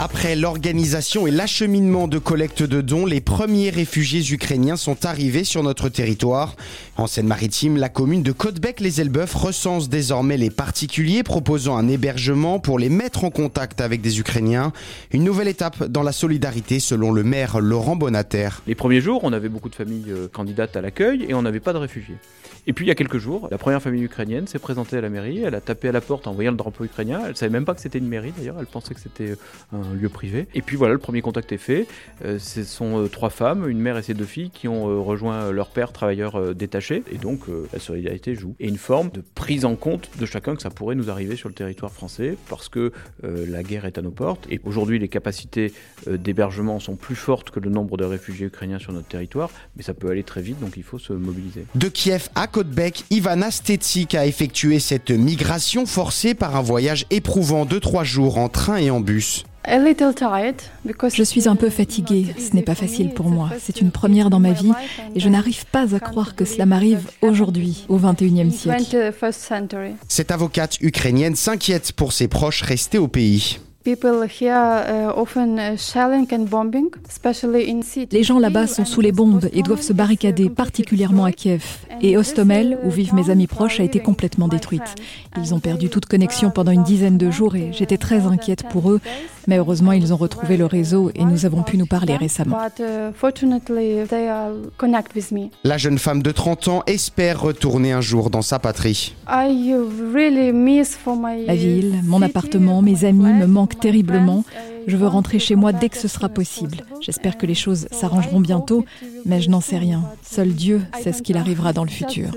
Après l'organisation et l'acheminement de collecte de dons, les premiers réfugiés ukrainiens sont arrivés sur notre territoire. En Seine-Maritime, la commune de Côtebec-les-Elbeuf recense désormais les particuliers proposant un hébergement pour les mettre en contact avec des Ukrainiens. Une nouvelle étape dans la solidarité selon le maire Laurent Bonater. Les premiers jours, on avait beaucoup de familles euh, candidates à l'accueil et on n'avait pas de réfugiés. Et puis il y a quelques jours, la première famille ukrainienne s'est présentée à la mairie, elle a tapé à la porte en voyant le drapeau ukrainien, elle savait même pas que c'était une mairie d'ailleurs, elle pensait que c'était un lieu privé. Et puis voilà, le premier contact est fait. Euh, ce sont euh, trois femmes, une mère et ses deux filles, qui ont euh, rejoint leur père travailleur détaché. Et donc la solidarité joue. Et une forme de prise en compte de chacun que ça pourrait nous arriver sur le territoire français, parce que la guerre est à nos portes. Et aujourd'hui, les capacités d'hébergement sont plus fortes que le nombre de réfugiés ukrainiens sur notre territoire, mais ça peut aller très vite, donc il faut se mobiliser. De Kiev à Côte-Bec, Ivana Stetsik a effectué cette migration forcée par un voyage éprouvant de trois jours en train et en bus. Je suis un peu fatiguée, ce n'est pas facile pour moi. C'est une première dans ma vie et je n'arrive pas à croire que cela m'arrive aujourd'hui, au XXIe siècle. Cette avocate ukrainienne s'inquiète pour ses proches restés au pays. Les gens là-bas sont sous les bombes et doivent se barricader, particulièrement à Kiev. Et Ostomel, où vivent mes amis proches, a été complètement détruite. Ils ont perdu toute connexion pendant une dizaine de jours et j'étais très inquiète pour eux. Mais heureusement, ils ont retrouvé le réseau et nous avons pu nous parler récemment. La jeune femme de 30 ans espère retourner un jour dans sa patrie. La ville, mon appartement, mes amis me manquent terriblement. Je veux rentrer chez moi dès que ce sera possible. J'espère que les choses s'arrangeront bientôt, mais je n'en sais rien. Seul Dieu sait ce qu'il arrivera dans le futur.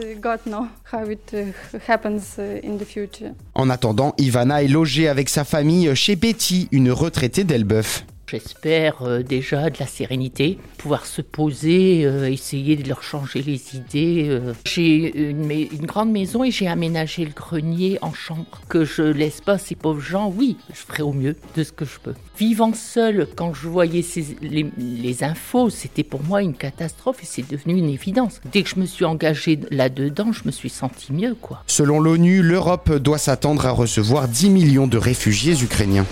En attendant, Ivana est logée avec sa famille chez Betty, une retraitée d'Elbeuf. J'espère euh, déjà de la sérénité, pouvoir se poser, euh, essayer de leur changer les idées. Euh. J'ai une, grande maison et j'ai aménagé le grenier en chambre. Que je laisse pas ces pauvres gens, oui, je ferai au mieux de ce que je peux. Vivant seul, quand je voyais ces, les, les, infos, c'était pour moi une catastrophe et c'est devenu une évidence. Dès que je me suis engagée là-dedans, je me suis senti mieux, quoi. Selon l'ONU, l'Europe doit s'attendre à recevoir 10 millions de réfugiés ukrainiens.